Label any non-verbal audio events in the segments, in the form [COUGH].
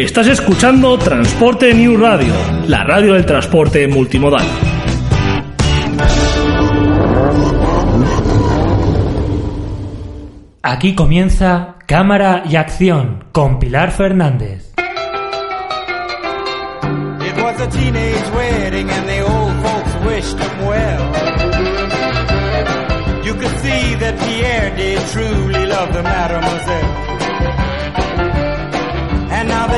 Estás escuchando Transporte New Radio, la radio del transporte multimodal. Aquí comienza Cámara y Acción con Pilar Fernández. It was a teenage wedding and the old folks wished him well. You could see that Pierre did truly love the mademoiselle.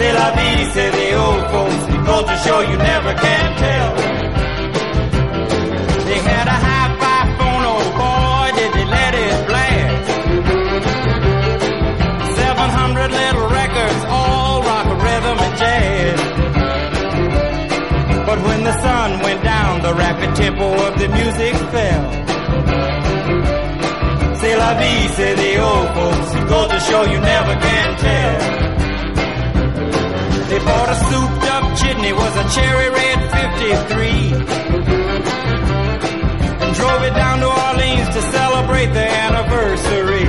C'est la vie, say the old folks. Goes to show you never can tell. They had a hi-fi phone, oh boy, did they let it blast. 700 little records, all rock, rhythm, and jazz. But when the sun went down, the rapid tempo of the music fell. C'est la vie, say the old folks. Goes to show you never can tell. Bought a souped up chitney, was a cherry red 53. And drove it down to Orleans to celebrate the anniversary.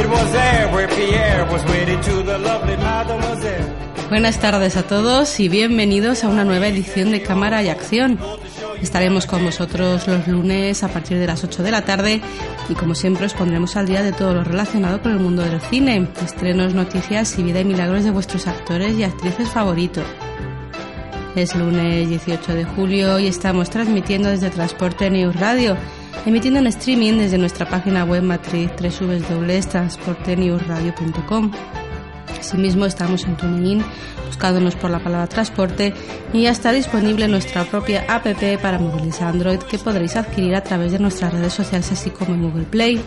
It was there where Pierre was wedded to the lovely mademoiselle. Buenas tardes a todos y bienvenidos a una nueva edición de Cámara y Acción. Estaremos con vosotros los lunes a partir de las 8 de la tarde y como siempre os pondremos al día de todo lo relacionado con el mundo del cine, estrenos, noticias y vida y milagros de vuestros actores y actrices favoritos. Es lunes 18 de julio y estamos transmitiendo desde Transporte News Radio, emitiendo en streaming desde nuestra página web matriz www.transportenewsradio.com. Asimismo estamos en TuneIn buscándonos por la palabra transporte y ya está disponible nuestra propia app para móviles Android que podréis adquirir a través de nuestras redes sociales así como en Google Play.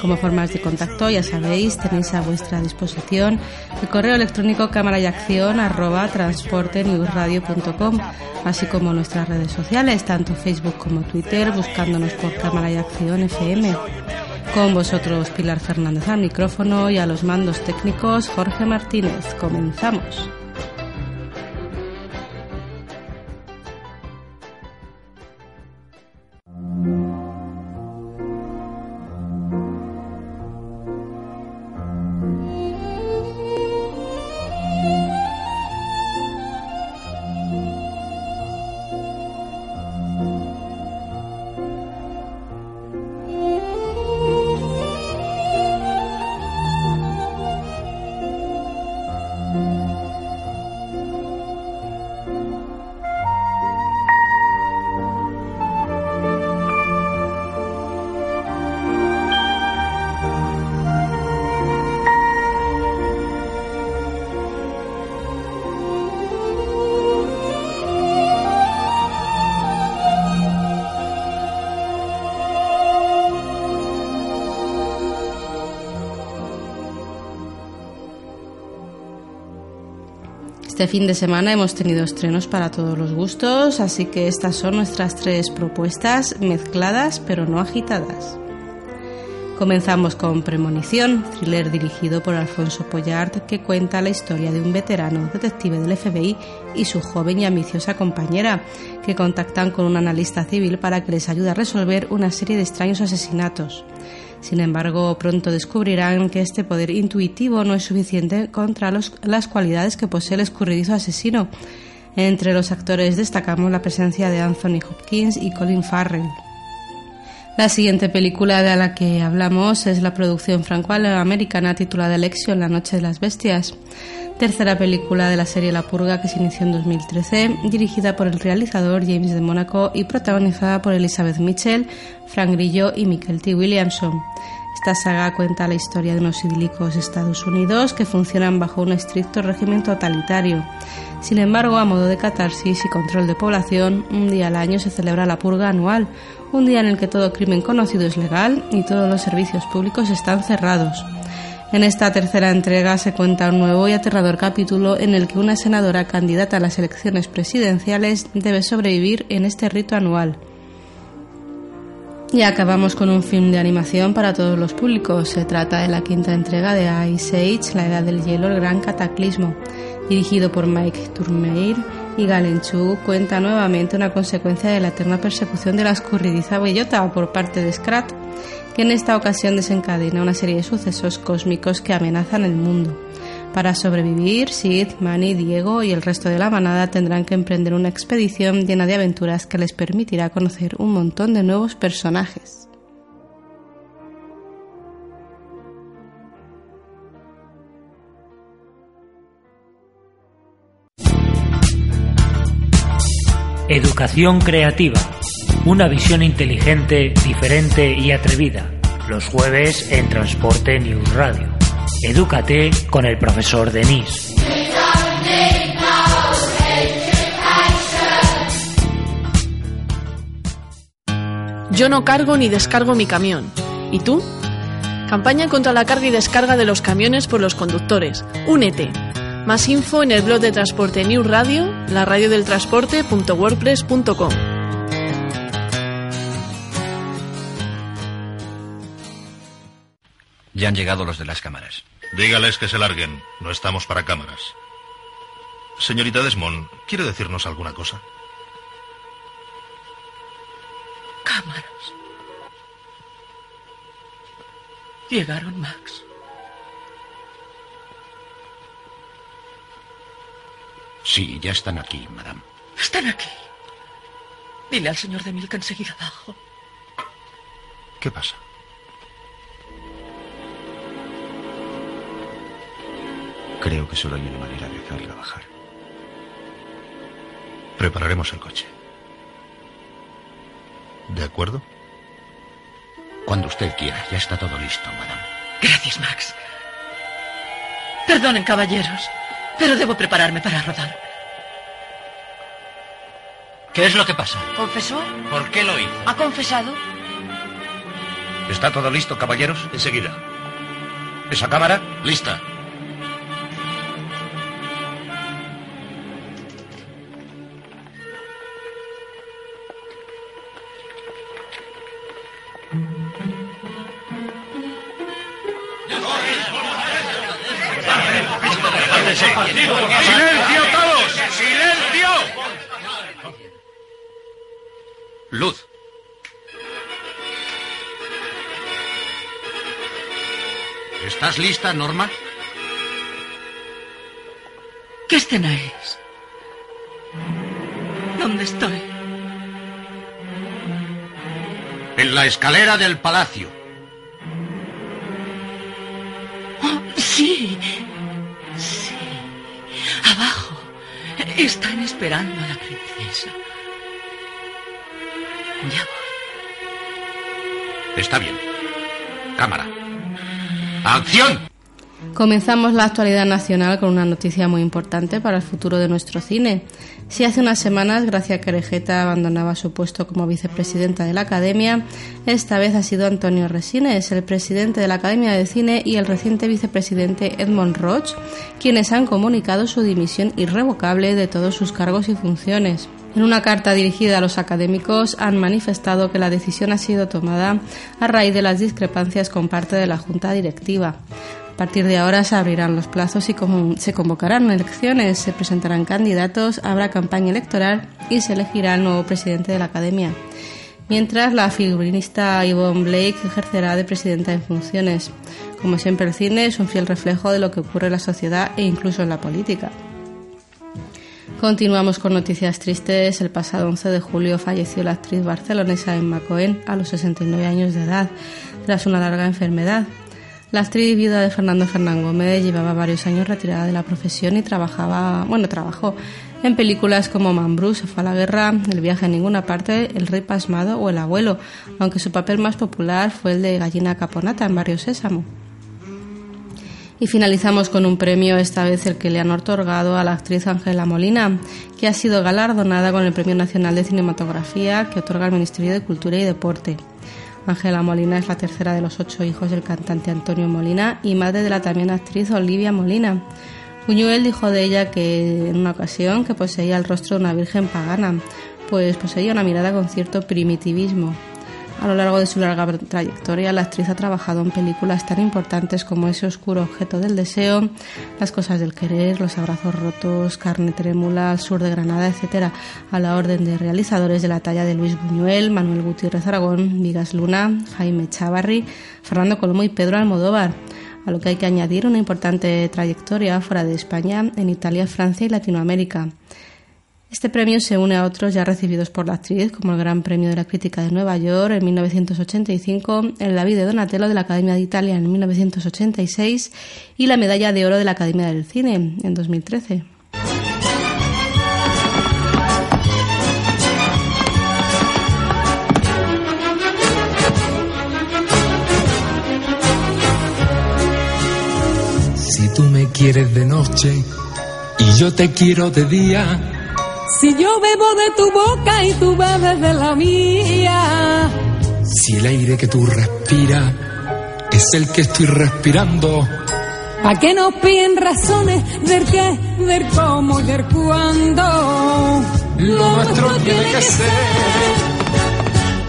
Como formas de contacto ya sabéis tenéis a vuestra disposición el correo electrónico cámara y acción arroba transportenewsradio.com así como nuestras redes sociales tanto Facebook como Twitter buscándonos por cámara y acción FM. Con vosotros Pilar Fernández al micrófono y a los mandos técnicos Jorge Martínez. Comenzamos. Este fin de semana hemos tenido estrenos para todos los gustos, así que estas son nuestras tres propuestas mezcladas pero no agitadas. Comenzamos con Premonición, thriller dirigido por Alfonso Pollard que cuenta la historia de un veterano detective del FBI y su joven y ambiciosa compañera, que contactan con un analista civil para que les ayude a resolver una serie de extraños asesinatos. Sin embargo, pronto descubrirán que este poder intuitivo no es suficiente contra las cualidades que posee el escurridizo asesino. Entre los actores destacamos la presencia de Anthony Hopkins y Colin Farrell. La siguiente película de la que hablamos es la producción franco-americana titulada Election, La Noche de las Bestias. Tercera película de la serie La Purga que se inició en 2013, dirigida por el realizador James de Mónaco y protagonizada por Elizabeth Mitchell, Frank Grillo y Michael T. Williamson. Esta saga cuenta la historia de unos idílicos Estados Unidos que funcionan bajo un estricto régimen totalitario. Sin embargo, a modo de catarsis y control de población, un día al año se celebra la purga anual, un día en el que todo crimen conocido es legal y todos los servicios públicos están cerrados. En esta tercera entrega se cuenta un nuevo y aterrador capítulo en el que una senadora candidata a las elecciones presidenciales debe sobrevivir en este rito anual. Y acabamos con un film de animación para todos los públicos. Se trata de la quinta entrega de Ice Age, La Edad del Hielo, el Gran Cataclismo. Dirigido por Mike Turmeir y Galen Chu, cuenta nuevamente una consecuencia de la eterna persecución de la escurridiza bellota por parte de Scrat, que en esta ocasión desencadena una serie de sucesos cósmicos que amenazan el mundo. Para sobrevivir, Sid, Manny, Diego y el resto de la manada tendrán que emprender una expedición llena de aventuras que les permitirá conocer un montón de nuevos personajes. Educación creativa. Una visión inteligente, diferente y atrevida. Los jueves en Transporte News Radio. Edúcate con el profesor Denis. Yo no cargo ni descargo mi camión. ¿Y tú? Campaña contra la carga y descarga de los camiones por los conductores. Únete. Más info en el blog de Transporte News Radio, la radio del transporte.wordpress.com. Ya han llegado los de las cámaras. Dígales que se larguen. No estamos para cámaras. Señorita Desmond, ¿quiere decirnos alguna cosa? Cámaras. Llegaron, Max. Sí, ya están aquí, madame. Están aquí. Dile al señor de Mil que enseguida abajo. ¿Qué pasa? Creo que solo hay una manera de hacerla bajar. Prepararemos el coche. ¿De acuerdo? Cuando usted quiera, ya está todo listo, madame. Gracias, Max. Perdonen, caballeros, pero debo prepararme para rodar. ¿Qué es lo que pasa? ¿Confesó? ¿Por qué lo hizo? ¿Ha confesado? ¿Está todo listo, caballeros? Enseguida. ¿Esa cámara? Lista. ¿Estás lista, Norma? ¿Qué escena es? ¿Dónde estoy? En la escalera del palacio. Oh, sí. Sí. Abajo. Están esperando a la princesa. Ya voy. Está bien. Cámara. ¡Acción! Comenzamos la actualidad nacional con una noticia muy importante para el futuro de nuestro cine. Si hace unas semanas Gracia Querejeta abandonaba su puesto como vicepresidenta de la Academia, esta vez ha sido Antonio Resines, el presidente de la Academia de Cine, y el reciente vicepresidente Edmond Roch, quienes han comunicado su dimisión irrevocable de todos sus cargos y funciones. En una carta dirigida a los académicos han manifestado que la decisión ha sido tomada a raíz de las discrepancias con parte de la Junta Directiva. A partir de ahora se abrirán los plazos y se convocarán elecciones, se presentarán candidatos, habrá campaña electoral y se elegirá el nuevo presidente de la Academia. Mientras, la figurinista Yvonne Blake ejercerá de presidenta en funciones. Como siempre, el cine es un fiel reflejo de lo que ocurre en la sociedad e incluso en la política. Continuamos con noticias tristes. El pasado 11 de julio falleció la actriz barcelonesa Emma Cohen a los 69 años de edad, tras una larga enfermedad. La actriz viuda de Fernando Fernán Gómez llevaba varios años retirada de la profesión y trabajaba, bueno, trabajó en películas como Mambrú, se fue a la guerra, El viaje a ninguna parte, El rey pasmado o El abuelo, aunque su papel más popular fue el de Gallina Caponata en Barrio Sésamo. Y finalizamos con un premio, esta vez el que le han otorgado a la actriz Ángela Molina, que ha sido galardonada con el Premio Nacional de Cinematografía que otorga el Ministerio de Cultura y Deporte. Ángela Molina es la tercera de los ocho hijos del cantante Antonio Molina y madre de la también actriz Olivia Molina. Buñuel dijo de ella que en una ocasión que poseía el rostro de una virgen pagana, pues poseía una mirada con cierto primitivismo. A lo largo de su larga trayectoria, la actriz ha trabajado en películas tan importantes como Ese oscuro objeto del deseo, Las cosas del querer, Los abrazos rotos, Carne trémula, sur de Granada, etc., a la orden de realizadores de la talla de Luis Buñuel, Manuel Gutiérrez Aragón, Vigas Luna, Jaime Chavarri, Fernando Colombo y Pedro Almodóvar a lo que hay que añadir una importante trayectoria fuera de España, en Italia, Francia y Latinoamérica. Este premio se une a otros ya recibidos por la actriz, como el Gran Premio de la Crítica de Nueva York en 1985, el David de Donatello de la Academia de Italia en 1986 y la Medalla de Oro de la Academia del Cine en 2013. Si tú me quieres de noche y yo te quiero de día, si yo bebo de tu boca y tú bebes de la mía. Si el aire que tú respiras es el que estoy respirando. ¿A qué nos piden razones del qué, del cómo y del cuándo? Lo nuestro tiene que ser.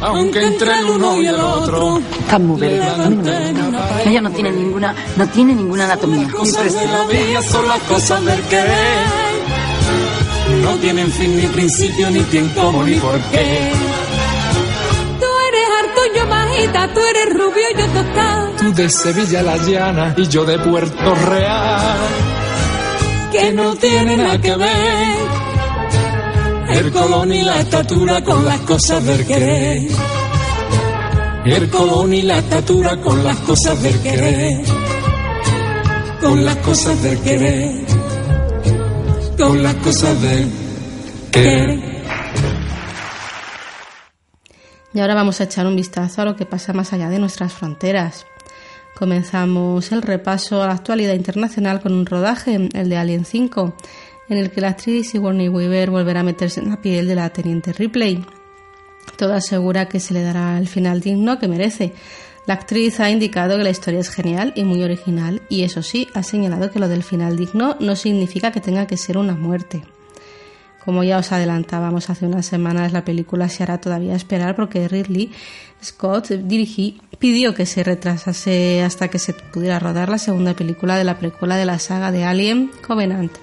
Aunque entre el uno y el otro. Está muy Ella no tiene ninguna, no tiene ninguna anatomía. Las cosas de la vida son las cosas del querer no tienen fin ni principio, ni tiempo, ni por qué. Tú eres harto, yo bajita, tú eres rubio, yo tostado. Tú de Sevilla la llana y yo de Puerto Real. Que no tiene nada que ver el colón y la estatura con las cosas del querer. El colón y la estatura con las cosas del querer. Con las cosas del querer con. Y ahora vamos a echar un vistazo a lo que pasa más allá de nuestras fronteras. Comenzamos el repaso a la actualidad internacional con un rodaje, el de Alien 5, en el que la actriz Sigourney Weaver volverá a meterse en la piel de la teniente Ripley. Todo asegura que se le dará el final digno que merece, la actriz ha indicado que la historia es genial y muy original y eso sí, ha señalado que lo del final digno no significa que tenga que ser una muerte. Como ya os adelantábamos hace unas semanas, la película se hará todavía esperar porque Ridley Scott dirigí, pidió que se retrasase hasta que se pudiera rodar la segunda película de la precuela de la saga de Alien, Covenant.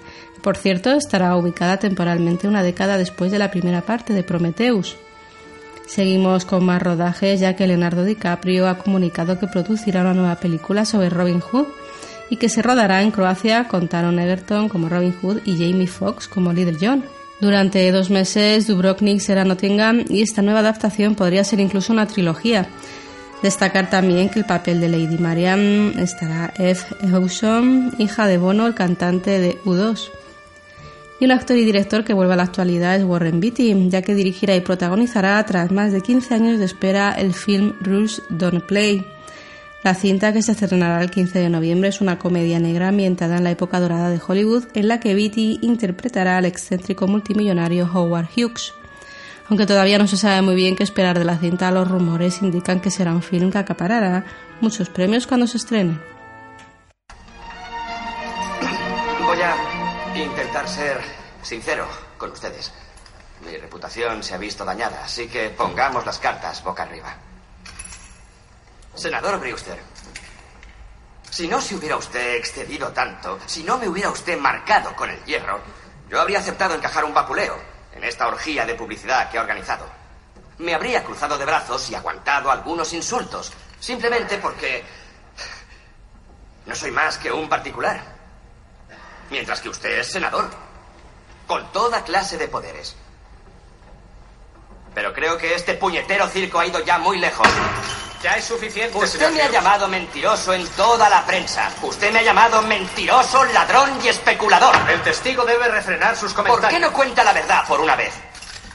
Por cierto, estará ubicada temporalmente una década después de la primera parte de Prometheus. Seguimos con más rodajes ya que Leonardo DiCaprio ha comunicado que producirá una nueva película sobre Robin Hood y que se rodará en Croacia con Taron Egerton como Robin Hood y Jamie Foxx como Little John. Durante dos meses Dubrovnik será Nottingham y esta nueva adaptación podría ser incluso una trilogía. Destacar también que el papel de Lady Marian estará F. Hewson, hija de Bono, el cantante de U2. Y un actor y director que vuelve a la actualidad es Warren Beatty, ya que dirigirá y protagonizará tras más de 15 años de espera el film Rules Don't Play. La cinta que se estrenará el 15 de noviembre es una comedia negra ambientada en la época dorada de Hollywood en la que Beatty interpretará al excéntrico multimillonario Howard Hughes. Aunque todavía no se sabe muy bien qué esperar de la cinta, los rumores indican que será un film que acaparará muchos premios cuando se estrene. Intentar ser sincero con ustedes. Mi reputación se ha visto dañada, así que pongamos las cartas boca arriba. Senador Brewster, si no se hubiera usted excedido tanto, si no me hubiera usted marcado con el hierro, yo habría aceptado encajar un vapuleo en esta orgía de publicidad que ha organizado. Me habría cruzado de brazos y aguantado algunos insultos, simplemente porque no soy más que un particular mientras que usted es senador. con toda clase de poderes. Pero creo que este puñetero circo ha ido ya muy lejos. Ya es suficiente, Usted señor me ha llamado mentiroso en toda la prensa. Usted me ha llamado mentiroso, ladrón y especulador. El testigo debe refrenar sus ¿Por comentarios. qué no cuenta la verdad por una vez?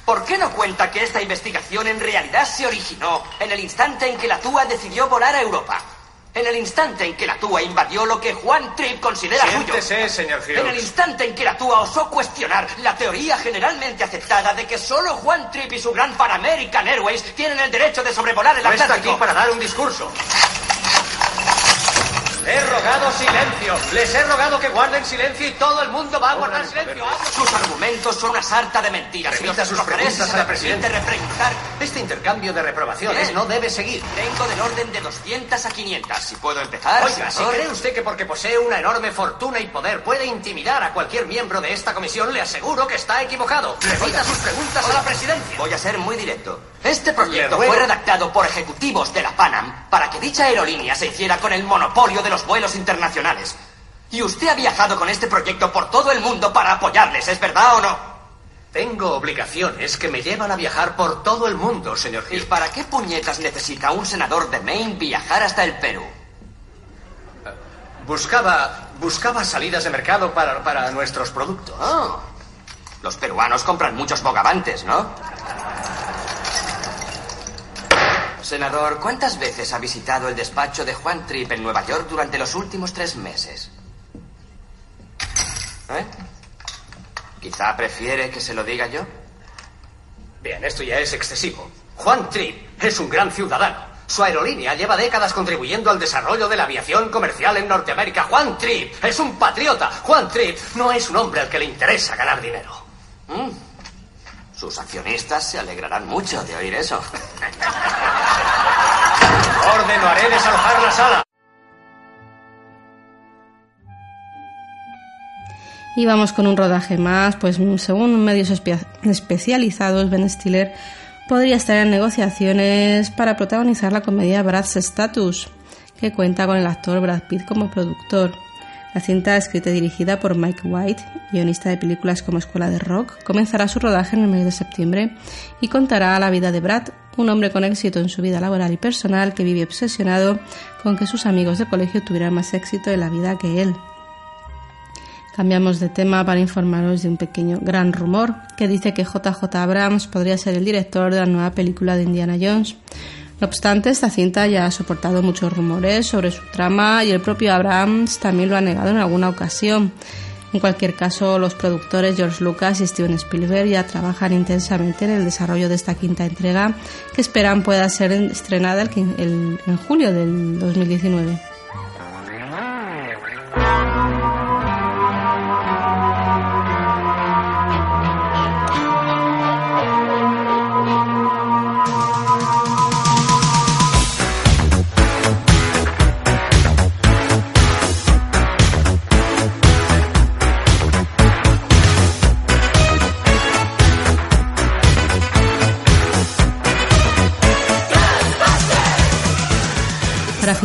¿Por qué no cuenta que esta investigación en realidad se originó en el instante en que la TUA decidió volar a Europa? En el instante en que la TUA invadió lo que Juan Tripp considera suyo. Siéntese, señor Hughes. En el instante en que la TUA osó cuestionar la teoría generalmente aceptada de que solo Juan Tripp y su gran Pan American Airways tienen el derecho de sobrevolar el No está Atlántico. aquí para dar un discurso. He rogado silencio. Les he rogado que guarden silencio y todo el mundo va a guardar silencio. Sus argumentos son una sarta de mentiras. Remita sus preguntas se a la me permite presidenta. repreguntar. Este intercambio de reprobaciones Bien. no debe seguir. Tengo del orden de 200 a 500. Si puedo empezar, Oiga, si cree usted que porque posee una enorme fortuna y poder puede intimidar a cualquier miembro de esta comisión, le aseguro que está equivocado. Remita sus preguntas a la presidencia. Voy a ser muy directo. Este proyecto fue redactado por ejecutivos de la Panam para que dicha aerolínea se hiciera con el monopolio de los vuelos internacionales. Y usted ha viajado con este proyecto por todo el mundo para apoyarles, ¿es verdad o no? Tengo obligaciones que me llevan a viajar por todo el mundo, señor ¿Y Hill. para qué puñetas necesita un senador de Maine viajar hasta el Perú? Buscaba, buscaba salidas de mercado para, para nuestros productos. Oh, los peruanos compran muchos bogavantes, ¿no? Senador, ¿cuántas veces ha visitado el despacho de Juan Tripp en Nueva York durante los últimos tres meses? ¿Eh? ¿Quizá prefiere que se lo diga yo? Bien, esto ya es excesivo. Juan Tripp es un gran ciudadano. Su aerolínea lleva décadas contribuyendo al desarrollo de la aviación comercial en Norteamérica. Juan Tripp es un patriota. Juan Tripp no es un hombre al que le interesa ganar dinero. Mm. Sus accionistas se alegrarán mucho de oír eso. [LAUGHS] Orden, o haré desalojar la sala. Y vamos con un rodaje más, pues según medios espe- especializados, Ben Stiller podría estar en negociaciones para protagonizar la comedia Brad's Status, que cuenta con el actor Brad Pitt como productor. La cinta, escrita y dirigida por Mike White, guionista de películas como Escuela de Rock, comenzará su rodaje en el mes de septiembre y contará la vida de Brad, un hombre con éxito en su vida laboral y personal que vive obsesionado con que sus amigos de colegio tuvieran más éxito en la vida que él. Cambiamos de tema para informaros de un pequeño gran rumor que dice que JJ Abrams podría ser el director de la nueva película de Indiana Jones. No obstante, esta cinta ya ha soportado muchos rumores sobre su trama y el propio Abrams también lo ha negado en alguna ocasión. En cualquier caso, los productores George Lucas y Steven Spielberg ya trabajan intensamente en el desarrollo de esta quinta entrega que esperan pueda ser estrenada en julio del 2019.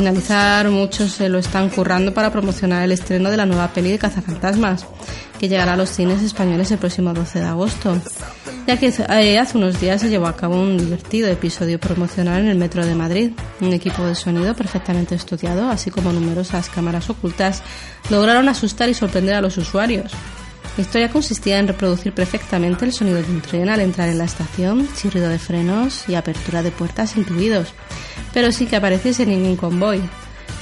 Finalizar, muchos se lo están currando para promocionar el estreno de la nueva peli de Cazafantasmas, que llegará a los cines españoles el próximo 12 de agosto. Ya que eh, hace unos días se llevó a cabo un divertido episodio promocional en el Metro de Madrid. Un equipo de sonido perfectamente estudiado, así como numerosas cámaras ocultas, lograron asustar y sorprender a los usuarios. La historia consistía en reproducir perfectamente el sonido de un tren al entrar en la estación, chirrido de frenos y apertura de puertas incluidos, pero sin que apareciese ningún convoy.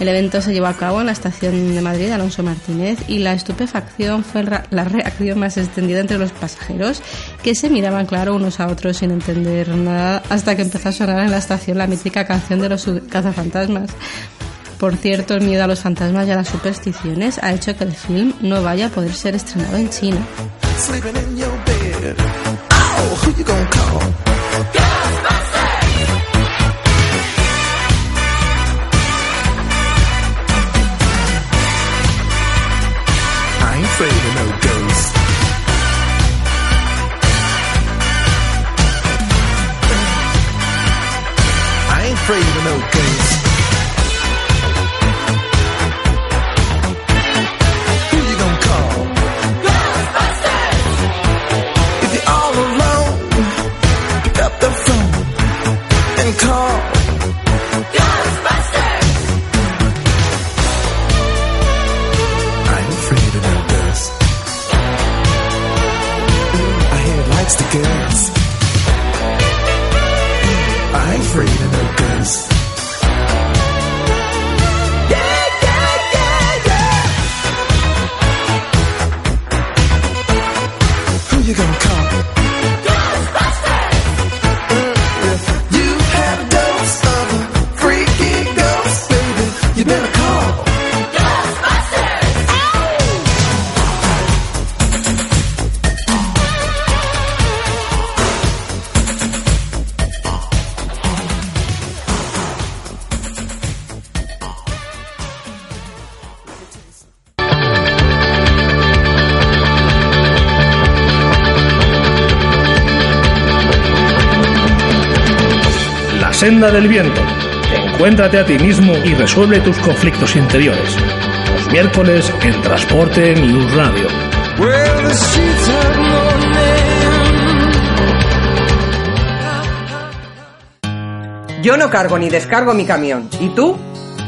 El evento se llevó a cabo en la estación de Madrid Alonso Martínez y la estupefacción fue la reacción más extendida entre los pasajeros que se miraban claro unos a otros sin entender nada hasta que empezó a sonar en la estación la mítica canción de los cazafantasmas. Por cierto, el miedo a los fantasmas y a las supersticiones ha hecho que el film no vaya a poder ser estrenado en China. Senda del viento. Encuéntrate a ti mismo y resuelve tus conflictos interiores. Los miércoles en Transporte News Radio. Yo no cargo ni descargo mi camión. ¿Y tú?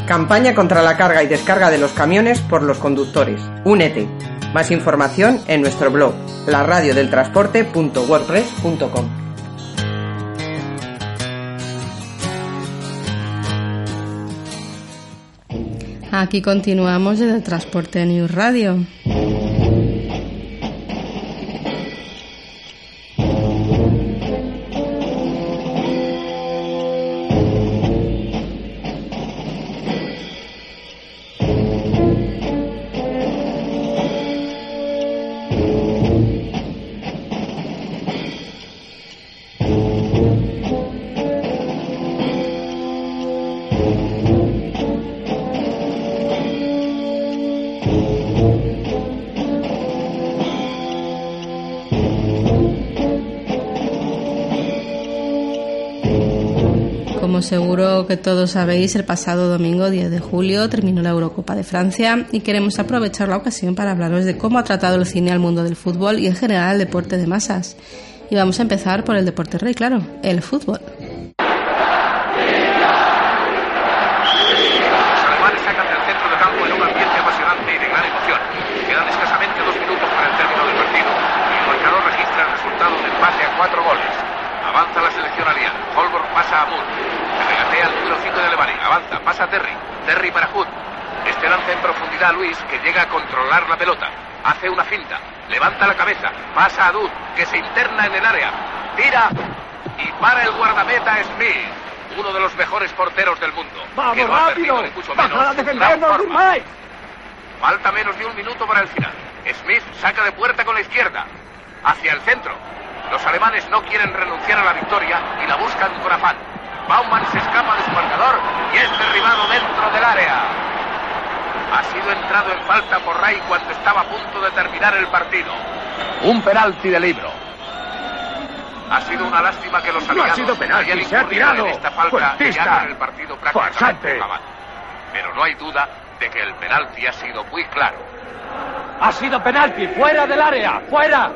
Campaña contra la carga y descarga de los camiones por los conductores. Únete. Más información en nuestro blog, laradiodeltransporte.wordpress.com. Aquí continuamos desde Transporte News Radio. Seguro que todos sabéis, el pasado domingo 10 de julio terminó la Eurocopa de Francia y queremos aprovechar la ocasión para hablaros de cómo ha tratado el cine al mundo del fútbol y en general al deporte de masas. Y vamos a empezar por el deporte rey, claro, el fútbol. Quedan escasamente dos minutos para el término del partido. El marcador registra el resultado de empate a cuatro goles. Avanza la selección aliada. Holborn pasa a Moore. Se regatea el número 5 de Alemania. Avanza, pasa a Terry. Terry para Hood. Este lanza en profundidad a Luis, que llega a controlar la pelota. Hace una finta. Levanta la cabeza. Pasa a Dud, que se interna en el área. Tira. Y para el guardameta Smith. Uno de los mejores porteros del mundo. ¡Vamos, que no ha rápido! ni mucho ¡Baja menos defendernos! Falta menos de un minuto para el final. Smith saca de puerta con la izquierda. Hacia el centro. Los alemanes no quieren renunciar a la victoria y la buscan con afán. Baumann se escapa de su marcador y es derribado dentro del área. Ha sido entrado en falta por Ray cuando estaba a punto de terminar el partido. Un penalti de libro. Ha sido una lástima que los No ha aliados sido penalti, hayan se ha tirado. en esta falta ya el partido prácticamente. Pero no hay duda de que el penalti ha sido muy claro. Ha sido penalti, fuera del área, fuera.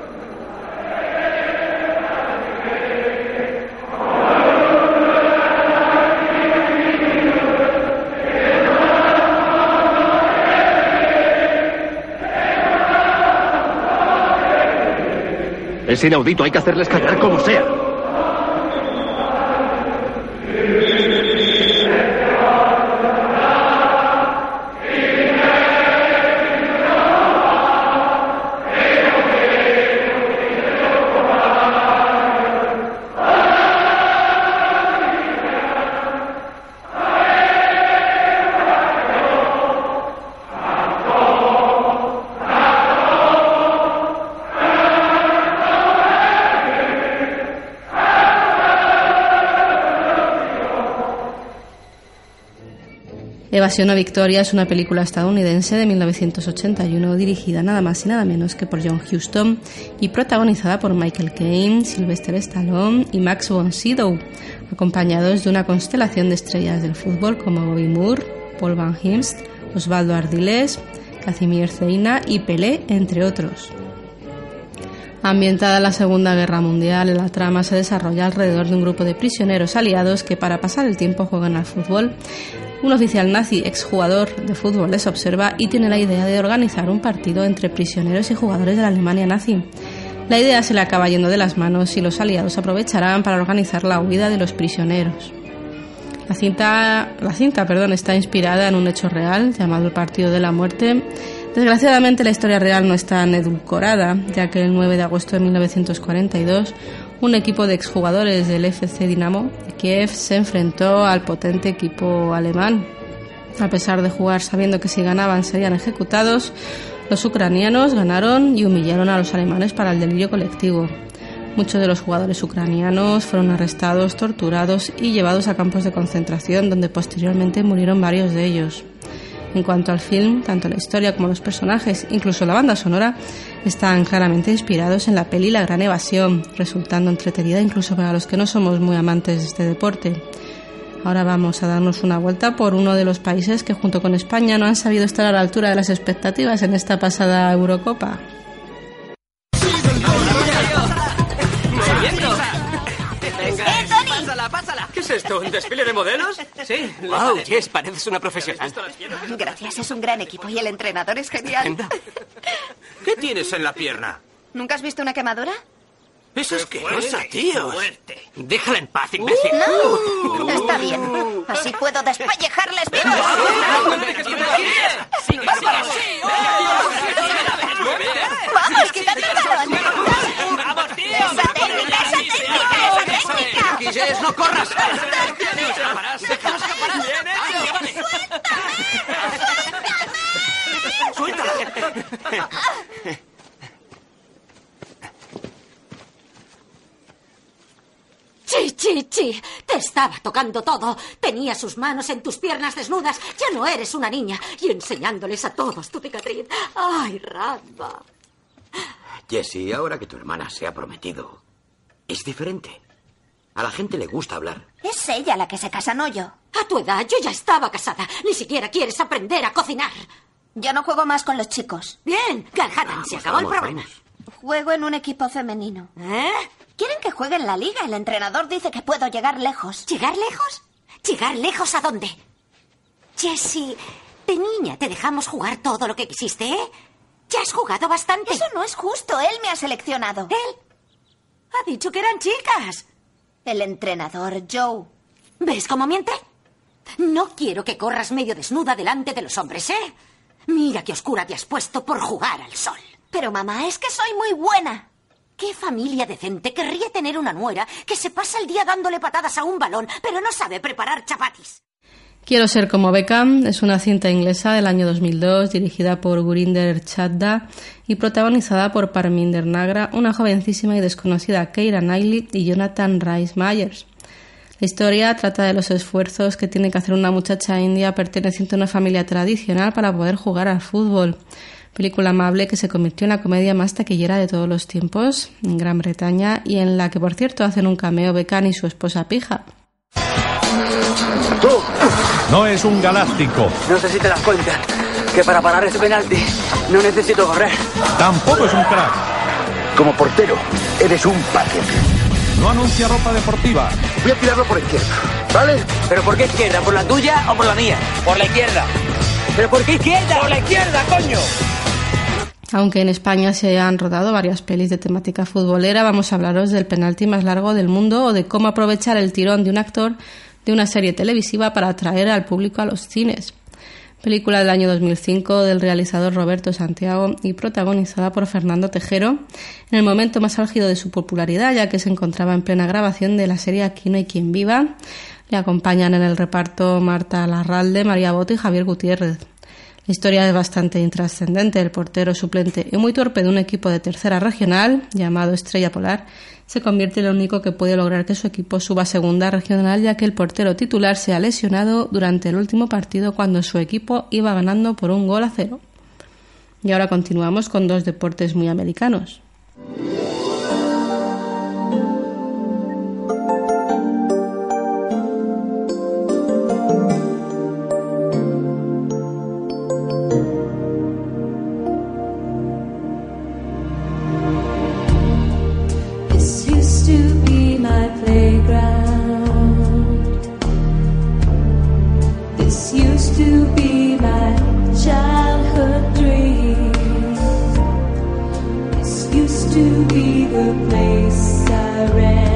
Es inaudito, hay que hacerles callar como sea. Evasión o Victoria es una película estadounidense de 1981 dirigida nada más y nada menos que por John Huston y protagonizada por Michael Caine, Sylvester Stallone y Max von Sydow, acompañados de una constelación de estrellas del fútbol como Bobby Moore, Paul Van Himst, Osvaldo Ardiles, Casimir Zeina y Pelé, entre otros. Ambientada en la Segunda Guerra Mundial, la trama se desarrolla alrededor de un grupo de prisioneros aliados que para pasar el tiempo juegan al fútbol. Un oficial nazi, exjugador de fútbol, les observa y tiene la idea de organizar un partido entre prisioneros y jugadores de la Alemania nazi. La idea se le acaba yendo de las manos y los aliados aprovecharán para organizar la huida de los prisioneros. La cinta, la cinta perdón, está inspirada en un hecho real llamado el Partido de la Muerte. Desgraciadamente la historia real no es tan edulcorada, ya que el 9 de agosto de 1942 un equipo de exjugadores del FC Dinamo de Kiev se enfrentó al potente equipo alemán. A pesar de jugar sabiendo que si ganaban serían ejecutados, los ucranianos ganaron y humillaron a los alemanes para el delirio colectivo. Muchos de los jugadores ucranianos fueron arrestados, torturados y llevados a campos de concentración donde posteriormente murieron varios de ellos. En cuanto al film, tanto la historia como los personajes, incluso la banda sonora, están claramente inspirados en la peli La Gran Evasión, resultando entretenida incluso para los que no somos muy amantes de este deporte. Ahora vamos a darnos una vuelta por uno de los países que junto con España no han sabido estar a la altura de las expectativas en esta pasada Eurocopa. ¿Un desfile de modelos? Sí. Wow, Jess, pareces una profesional. Gracias, es un gran equipo y el entrenador es genial. ¿Qué tienes en la pierna? ¿Nunca has visto una quemadura? Eso es que cosa, tío. Déjala en paz, imbécil. No, está bien. Así puedo despellejarles vivos. ¡Vamos! ¡Vamos, tío! ¡Esa técnica, esa técnica, técnica! Guillés, no corras! Chi, chi, chi. Te estaba tocando todo. Tenía sus manos en tus piernas desnudas. Ya no eres una niña. Y enseñándoles a todos tu cicatriz. Ay, Radba. Jessie, ahora que tu hermana se ha prometido, es diferente. A la gente le gusta hablar. Es ella la que se casa, no yo. A tu edad yo ya estaba casada. Ni siquiera quieres aprender a cocinar. Yo no juego más con los chicos. Bien, Galhadan, se acabó el vamos, problema. Juego en un equipo femenino. ¿Eh? Quieren que juegue en la liga. El entrenador dice que puedo llegar lejos. ¿Llegar lejos? ¿Llegar lejos a dónde? Jessie, de niña te dejamos jugar todo lo que quisiste, ¿eh? Ya has jugado bastante. Eso no es justo. Él me ha seleccionado. ¿Él? Ha dicho que eran chicas. El entrenador, Joe. ¿Ves cómo miente? No quiero que corras medio desnuda delante de los hombres, ¿eh? Mira qué oscura te has puesto por jugar al sol. Pero mamá, es que soy muy buena. ¿Qué familia decente querría tener una nuera que se pasa el día dándole patadas a un balón, pero no sabe preparar chapatis? Quiero ser como Beckham es una cinta inglesa del año 2002 dirigida por Gurinder Chadda y protagonizada por Parminder Nagra, una jovencísima y desconocida Keira Knightley y Jonathan Rhys Myers. La historia trata de los esfuerzos que tiene que hacer una muchacha india perteneciente a una familia tradicional para poder jugar al fútbol. Película amable que se convirtió en la comedia más taquillera de todos los tiempos en Gran Bretaña y en la que, por cierto, hacen un cameo Beckham y su esposa Pija. ¡Tú! No es un galáctico. No sé si te das cuenta que para parar ese penalti no necesito correr. Tampoco es un crack. Como portero, eres un paquete. No anuncia ropa deportiva. Voy a tirarlo por izquierda, ¿vale? ¿Pero por qué izquierda? ¿Por la tuya o por la mía? Por la izquierda. ¿Pero por qué izquierda? Por la izquierda, coño. Aunque en España se han rodado varias pelis de temática futbolera, vamos a hablaros del penalti más largo del mundo o de cómo aprovechar el tirón de un actor de una serie televisiva para atraer al público a los cines. Película del año 2005 del realizador Roberto Santiago y protagonizada por Fernando Tejero en el momento más álgido de su popularidad, ya que se encontraba en plena grabación de la serie Aquí no hay quien viva. Le acompañan en el reparto Marta Larralde, María Boto y Javier Gutiérrez. La historia es bastante intrascendente. El portero suplente y muy torpe de un equipo de tercera regional, llamado Estrella Polar, se convierte en el único que puede lograr que su equipo suba a segunda regional, ya que el portero titular se ha lesionado durante el último partido cuando su equipo iba ganando por un gol a cero. Y ahora continuamos con dos deportes muy americanos. The place I ran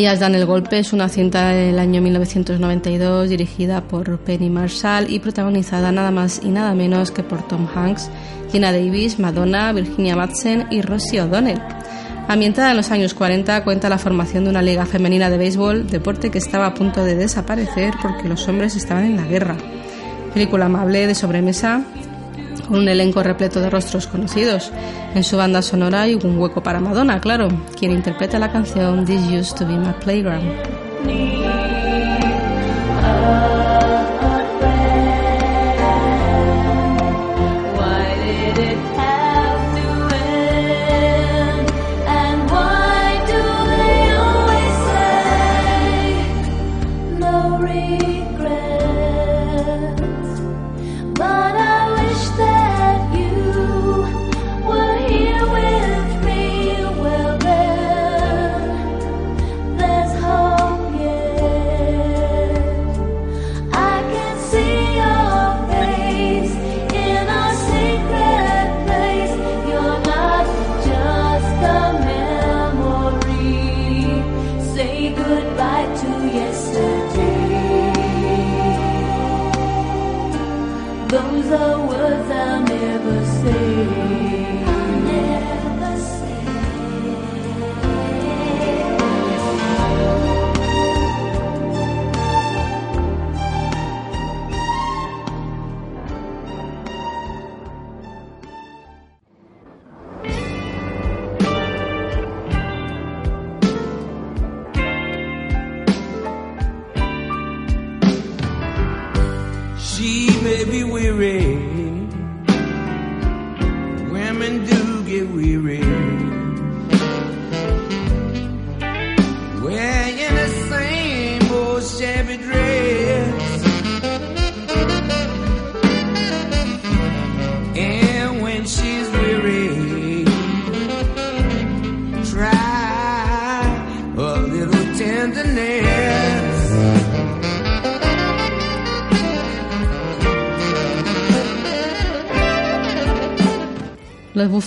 Ellas dan el golpe es una cinta del año 1992 dirigida por Penny Marshall y protagonizada nada más y nada menos que por Tom Hanks, Gina Davis, Madonna, Virginia Madsen y Rosie O'Donnell. Ambientada en los años 40, cuenta la formación de una liga femenina de béisbol, deporte que estaba a punto de desaparecer porque los hombres estaban en la guerra. Película amable de sobremesa con un elenco repleto de rostros conocidos. En su banda sonora hay un hueco para Madonna, claro, quien interpreta la canción This Used to Be My Playground.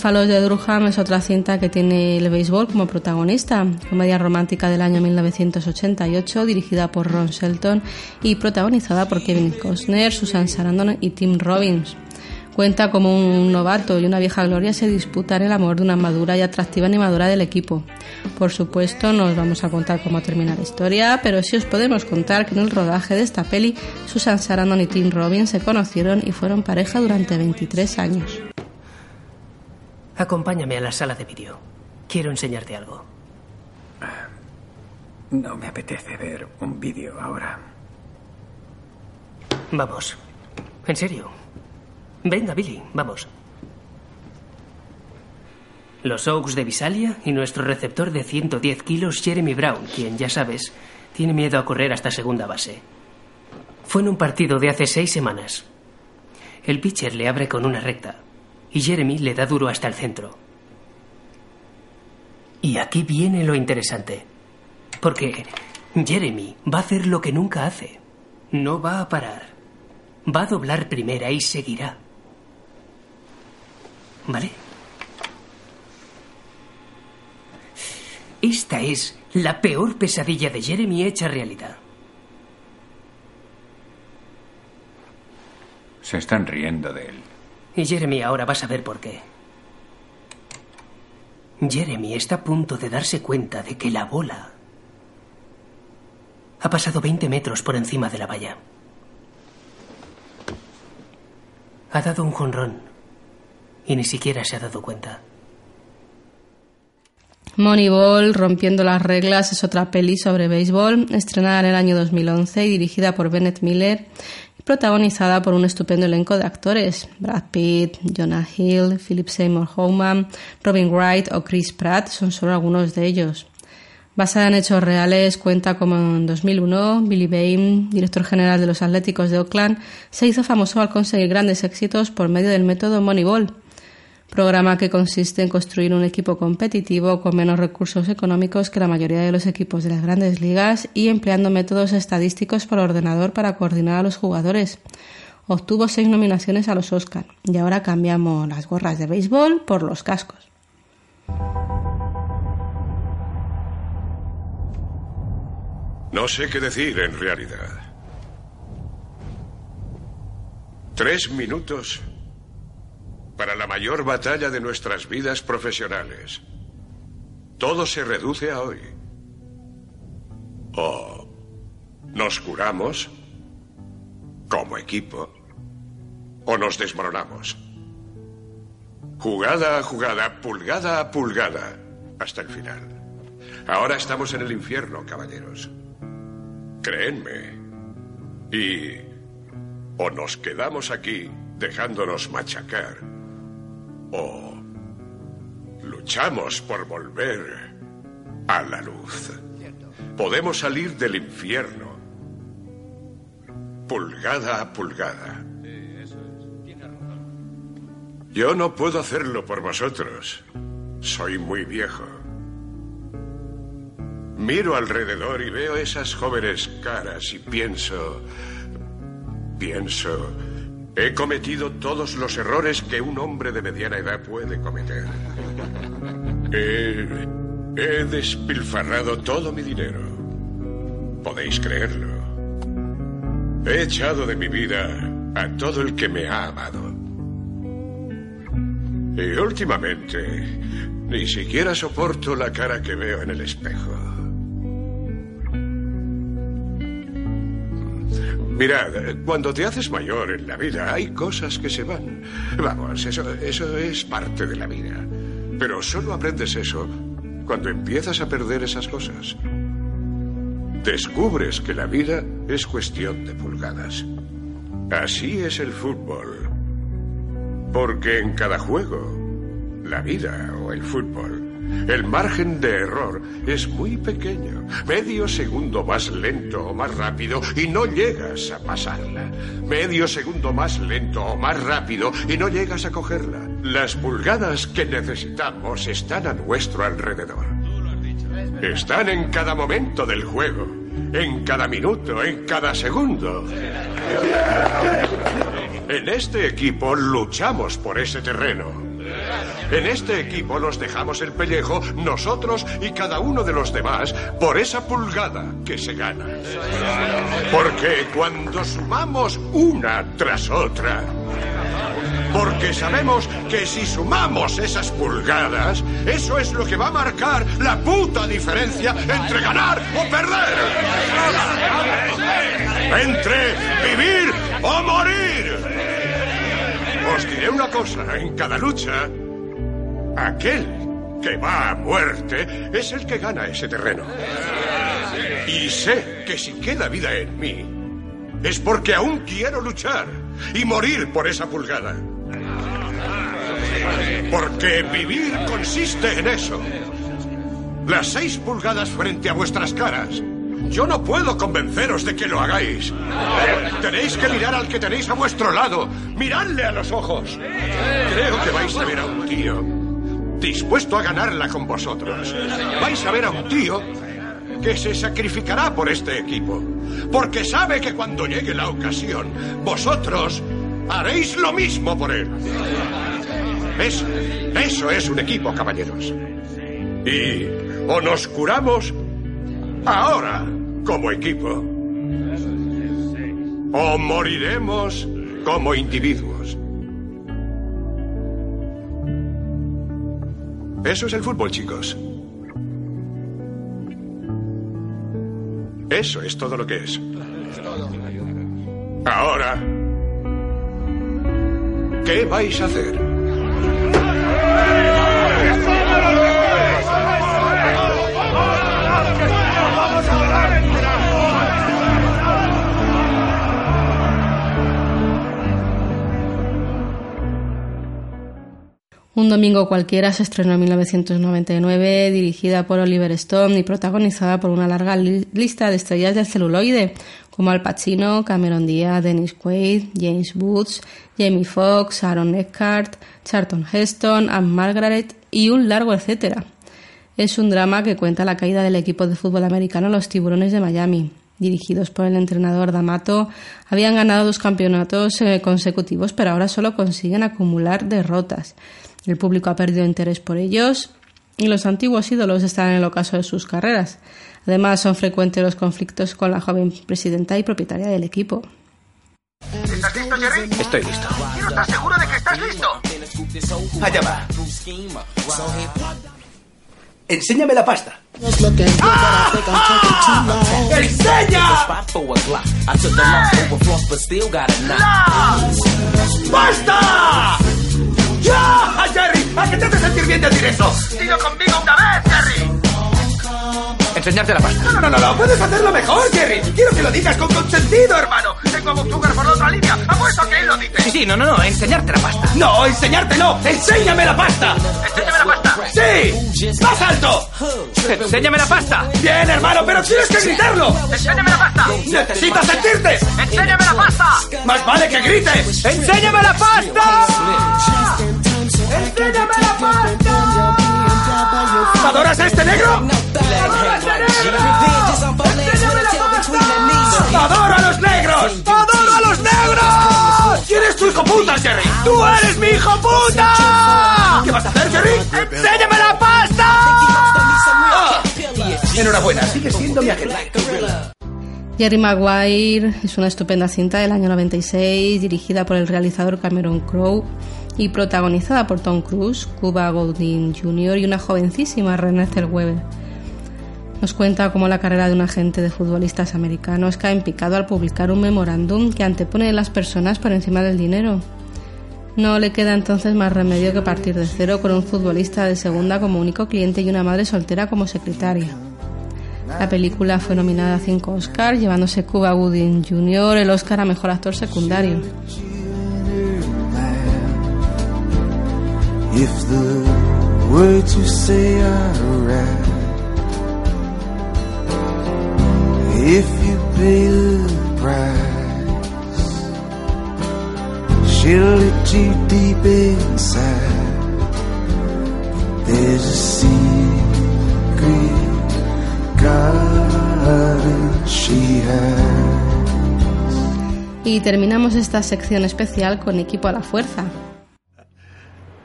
Los Búfalos de Durham es otra cinta que tiene el béisbol como protagonista, comedia romántica del año 1988 dirigida por Ron Shelton y protagonizada por Kevin Costner, Susan Sarandon y Tim Robbins. Cuenta como un novato y una vieja gloria se disputan el amor de una madura y atractiva animadora del equipo. Por supuesto, no os vamos a contar cómo termina la historia, pero sí os podemos contar que en el rodaje de esta peli, Susan Sarandon y Tim Robbins se conocieron y fueron pareja durante 23 años. Acompáñame a la sala de vídeo. Quiero enseñarte algo. No me apetece ver un vídeo ahora. Vamos. En serio. Venga, Billy, vamos. Los Oaks de Visalia y nuestro receptor de 110 kilos, Jeremy Brown, quien, ya sabes, tiene miedo a correr hasta segunda base. Fue en un partido de hace seis semanas. El pitcher le abre con una recta y Jeremy le da duro hasta el centro. Y aquí viene lo interesante. Porque Jeremy va a hacer lo que nunca hace. No va a parar. Va a doblar primera y seguirá. ¿Vale? Esta es la peor pesadilla de Jeremy hecha realidad. Se están riendo de él. Y Jeremy ahora va a saber por qué. Jeremy está a punto de darse cuenta de que la bola ha pasado 20 metros por encima de la valla. Ha dado un jonrón y ni siquiera se ha dado cuenta. Moneyball, Rompiendo las Reglas, es otra peli sobre béisbol, estrenada en el año 2011 y dirigida por Bennett Miller protagonizada por un estupendo elenco de actores, Brad Pitt, Jonah Hill, Philip Seymour Hoffman, Robin Wright o Chris Pratt son solo algunos de ellos. Basada en hechos reales, cuenta como en 2001 Billy Bain, director general de los Atléticos de Oakland, se hizo famoso al conseguir grandes éxitos por medio del método Moneyball, programa que consiste en construir un equipo competitivo con menos recursos económicos que la mayoría de los equipos de las grandes ligas y empleando métodos estadísticos por ordenador para coordinar a los jugadores. Obtuvo seis nominaciones a los Oscar y ahora cambiamos las gorras de béisbol por los cascos. No sé qué decir en realidad. Tres minutos para la mayor batalla de nuestras vidas profesionales. Todo se reduce a hoy. O nos curamos como equipo o nos desmoronamos. Jugada a jugada, pulgada a pulgada, hasta el final. Ahora estamos en el infierno, caballeros. Créenme. Y o nos quedamos aquí dejándonos machacar, o luchamos por volver a la luz. Podemos salir del infierno, pulgada a pulgada. Yo no puedo hacerlo por vosotros. Soy muy viejo. Miro alrededor y veo esas jóvenes caras y pienso... Pienso... He cometido todos los errores que un hombre de mediana edad puede cometer. He, despilfarrado todo mi dinero. Podéis creerlo. He echado de mi vida a todo el que me ha amado. Y últimamente ni siquiera soporto la cara que veo en el espejo. Mirad, cuando te haces mayor en la vida hay cosas que se van. Vamos, eso, eso es parte de la vida. Pero solo aprendes eso cuando empiezas a perder esas cosas. Descubres que la vida es cuestión de pulgadas. Así es el fútbol. Porque en cada juego, la vida o el fútbol, el margen de error es muy pequeño. Medio segundo más lento o más rápido y no llegas a pasarla. Medio segundo más lento o más rápido y no llegas a cogerla. Las pulgadas que necesitamos están a nuestro alrededor. Están en cada momento del juego, en cada minuto, en cada segundo. En este equipo luchamos por ese terreno. En este equipo nos dejamos el pellejo nosotros y cada uno de los demás por esa pulgada que se gana. Porque cuando sumamos una tras otra, porque sabemos que si sumamos esas pulgadas, eso es lo que va a marcar la puta diferencia entre ganar o perder. Entre vivir o morir. Os diré una cosa, en cada lucha, aquel que va a muerte es el que gana ese terreno. Y sé que si queda vida en mí, es porque aún quiero luchar y morir por esa pulgada. Porque vivir consiste en eso. Las seis pulgadas frente a vuestras caras. Yo no puedo convenceros de que lo hagáis. Tenéis que mirar al que tenéis a vuestro lado. Miradle a los ojos. Creo que vais a ver a un tío dispuesto a ganarla con vosotros. Vais a ver a un tío que se sacrificará por este equipo. Porque sabe que cuando llegue la ocasión, vosotros haréis lo mismo por él. Eso, eso es un equipo, caballeros. Y o nos curamos ahora como equipo, o moriremos como individuos. Eso es el fútbol, chicos. Eso es todo lo que es. Ahora, ¿qué vais a hacer? Un domingo cualquiera se estrenó en 1999, dirigida por Oliver Stone y protagonizada por una larga li- lista de estrellas del celuloide, como Al Pacino, Cameron Diaz, Dennis Quaid, James Woods, Jamie Foxx, Aaron Eckhart, Charlton Heston, Anne Margaret y un largo etcétera. Es un drama que cuenta la caída del equipo de fútbol americano Los Tiburones de Miami. Dirigidos por el entrenador D'Amato, habían ganado dos campeonatos eh, consecutivos, pero ahora solo consiguen acumular derrotas. El público ha perdido interés por ellos y los antiguos ídolos están en el ocaso de sus carreras. Además, son frecuentes los conflictos con la joven presidenta y propietaria del equipo. ¿Estás listo, Jerry? Estoy listo. Quiero estar seguro de que estás listo. Allá va. Enséñame la pasta. ¡Enseña! ¡Basta! ¡Ya! ¡Jerry! ¿A qué te hace sentir bien decir eso? ¡Dilo conmigo una vez, Jerry! Enseñarte la pasta. No, no, no, no, no, puedes hacerlo mejor, Jerry. Quiero que lo digas con consentido, hermano. Tengo a Bob Sugar por la otra línea. Lo dice. Sí, sí, no, no, no, enseñarte la pasta. No, enseñarte no. ¡Enséñame la pasta! ¡Enséñame la pasta! ¡Sí! ¡Más alto! Enséñame la pasta. Bien, hermano, pero tienes que gritarlo. ¡Enséñame la pasta! ¡Necesitas sentirte! ¡Enséñame la pasta! ¡Más vale que grites! ¡Enséñame la pasta! ¡Enséñame la pasta! ¿Adoras a este negro? ¡Adoro a este negro! ¡Adoro a los negros! ¡Adoro a los negros! ¿Quién es tu hijo puta, Jerry? ¡Tú eres mi hijo puta! ¿Qué vas a hacer, Jerry? ¡Enséñame la pasta! Ah, Enhorabuena, sigues siendo mi agente. Jerry Maguire es una estupenda cinta del año 96 dirigida por el realizador Cameron Crowe y protagonizada por Tom Cruise, Cuba Gooding Jr. y una jovencísima Renée Zellweger. Nos cuenta cómo la carrera de un agente de futbolistas americanos cae en picado al publicar un memorándum que antepone a las personas por encima del dinero. No le queda entonces más remedio que partir de cero con un futbolista de segunda como único cliente y una madre soltera como secretaria. La película fue nominada a cinco Oscars, llevándose Cuba Gooding Jr. el Oscar a Mejor Actor Secundario. If you pay the price, she'll let you deep inside. There's a secret garden she has. Y terminamos esta sección especial con Equipo a la Fuerza.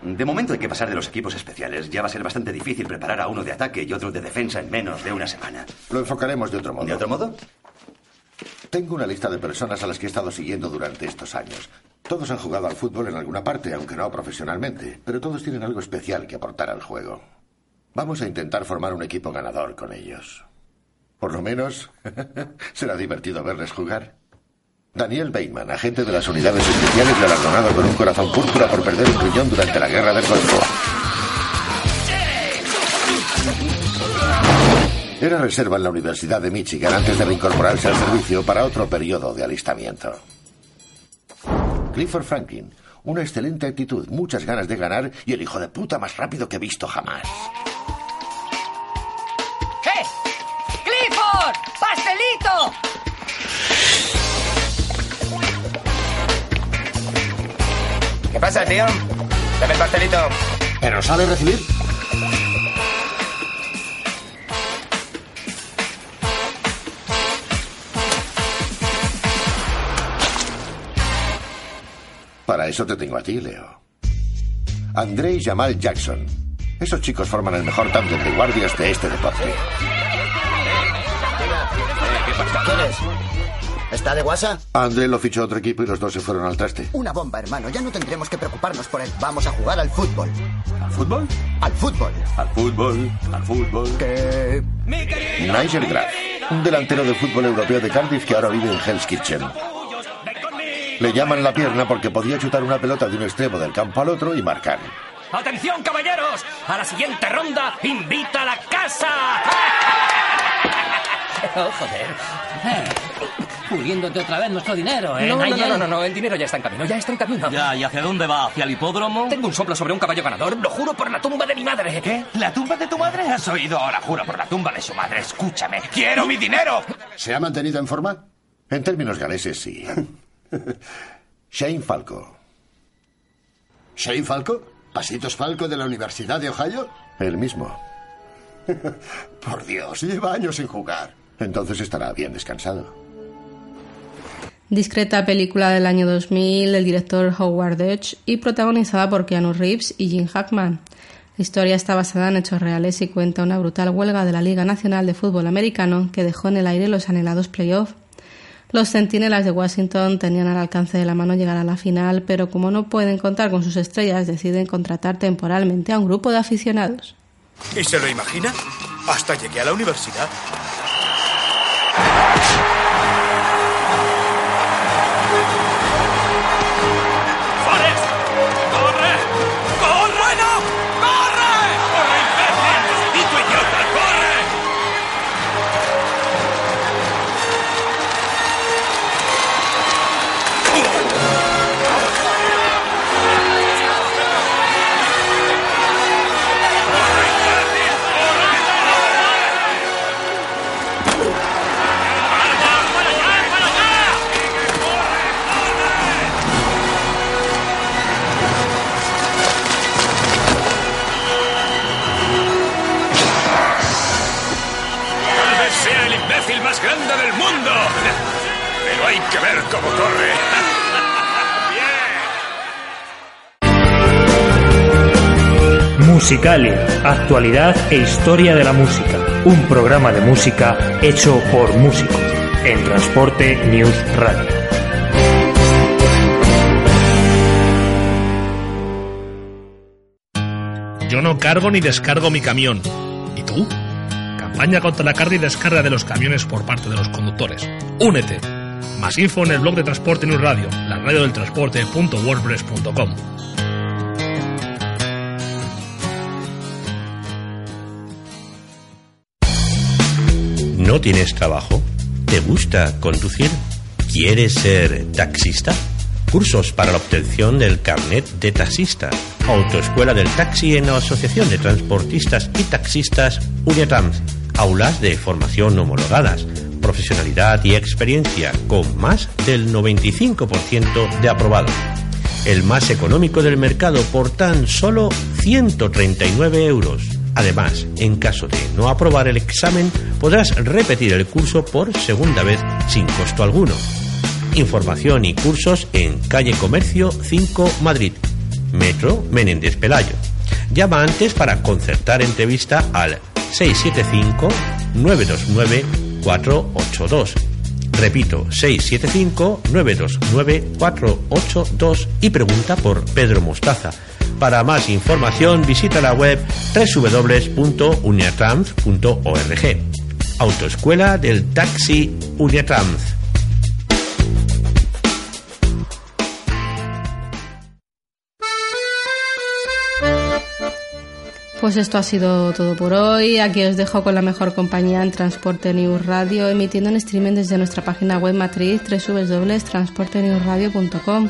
De momento hay que pasar de los equipos especiales. Ya va a ser bastante difícil preparar a uno de ataque y otro de defensa en menos de una semana. Lo enfocaremos de otro modo. ¿De otro modo? Tengo una lista de personas a las que he estado siguiendo durante estos años. Todos han jugado al fútbol en alguna parte, aunque no profesionalmente, pero todos tienen algo especial que aportar al juego. Vamos a intentar formar un equipo ganador con ellos. Por lo menos [LAUGHS] será divertido verles jugar. Daniel Bateman, agente de las unidades especiales, galardonado con un corazón púrpura por perder un riñón durante la guerra del Golfo. Era reserva en la Universidad de Michigan antes de reincorporarse al servicio para otro periodo de alistamiento. Clifford Franklin, una excelente actitud, muchas ganas de ganar y el hijo de puta más rápido que he visto jamás. ¿Qué pasa, tío? Dame el pastelito. ¿Pero sale recibir? Para eso te tengo a ti, Leo. André y Jamal Jackson. Esos chicos forman el mejor tándem de guardias de este deporte. ¿Quién es? ¿Está de guasa? André lo fichó a otro equipo y los dos se fueron al traste. Una bomba, hermano. Ya no tendremos que preocuparnos por él. Vamos a jugar al fútbol. ¿Al fútbol? Al fútbol. Al fútbol, al fútbol. ¿Qué? Nigel Graf, un delantero del fútbol europeo de Cardiff que ahora vive en Hell's Kitchen. Le llaman la pierna porque podía chutar una pelota de un extremo del campo al otro y marcar. ¡Atención, caballeros! A la siguiente ronda, invita a la casa. [LAUGHS] Oh, joder. Puliéndote otra vez nuestro dinero, ¿eh? No, no, no, no, no, el dinero ya está en camino, ya está en camino. Ya, ¿y hacia dónde va? ¿Hacia el hipódromo? Tengo un soplo sobre un caballo ganador, lo juro por la tumba de mi madre. ¿Qué? ¿La tumba de tu madre? ¿Has oído ahora? Juro por la tumba de su madre. Escúchame. ¡Quiero mi dinero! ¿Se ha mantenido en forma? En términos galeses, sí. [LAUGHS] Shane Falco. ¿Shane Falco? ¿Pasitos Falco de la Universidad de Ohio? El mismo. [LAUGHS] Por Dios, lleva años sin jugar. Entonces estará bien descansado. Discreta película del año 2000 del director Howard Deutsch y protagonizada por Keanu Reeves y Jim Hackman. La historia está basada en hechos reales y cuenta una brutal huelga de la Liga Nacional de Fútbol Americano que dejó en el aire los anhelados playoffs. Los centinelas de Washington tenían al alcance de la mano llegar a la final, pero como no pueden contar con sus estrellas, deciden contratar temporalmente a un grupo de aficionados. ¿Y se lo imagina? Hasta llegué a la universidad. Musicali, actualidad e historia de la música. Un programa de música hecho por músicos en Transporte News Radio. Yo no cargo ni descargo mi camión. ¿Y tú? Campaña contra la carga y descarga de los camiones por parte de los conductores. Únete. Más info en el blog de Transporte News Radio, la radio del transporte.wordpress.com. ¿No tienes trabajo? ¿Te gusta conducir? ¿Quieres ser taxista? Cursos para la obtención del carnet de taxista. Autoescuela del taxi en la Asociación de Transportistas y Taxistas Uniatrans. Aulas de formación homologadas. Profesionalidad y experiencia con más del 95% de aprobados. El más económico del mercado por tan solo 139 euros. Además, en caso de no aprobar el examen, podrás repetir el curso por segunda vez sin costo alguno. Información y cursos en Calle Comercio 5 Madrid, Metro Menéndez Pelayo. Llama antes para concertar entrevista al 675 929 482. Repito, 675 929 482 y pregunta por Pedro Mostaza. Para más información visita la web www.uniatrans.org. Autoescuela del Taxi Uniatrans. Pues esto ha sido todo por hoy. Aquí os dejo con la mejor compañía en Transporte News Radio, emitiendo en streaming desde nuestra página web matriz www.transportenewsradio.com.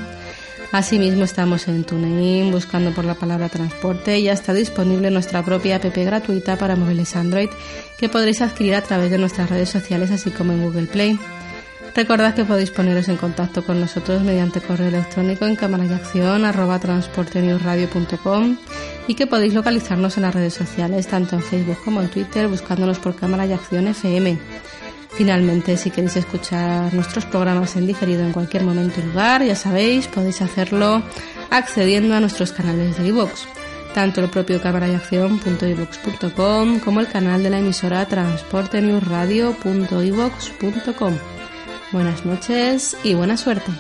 Asimismo estamos en TuneIn buscando por la palabra transporte y ya está disponible nuestra propia app gratuita para móviles Android que podréis adquirir a través de nuestras redes sociales así como en Google Play. Recordad que podéis poneros en contacto con nosotros mediante correo electrónico en cámarayacción@transportenewsradio.com y que podéis localizarnos en las redes sociales tanto en Facebook como en Twitter buscándonos por Cámara y Acción FM. Finalmente, si queréis escuchar nuestros programas en diferido en cualquier momento y lugar, ya sabéis, podéis hacerlo accediendo a nuestros canales de iVoox, tanto el propio cámarayacción.ivox.com como el canal de la emisora transportenewsradio.ivox.com. Buenas noches y buena suerte.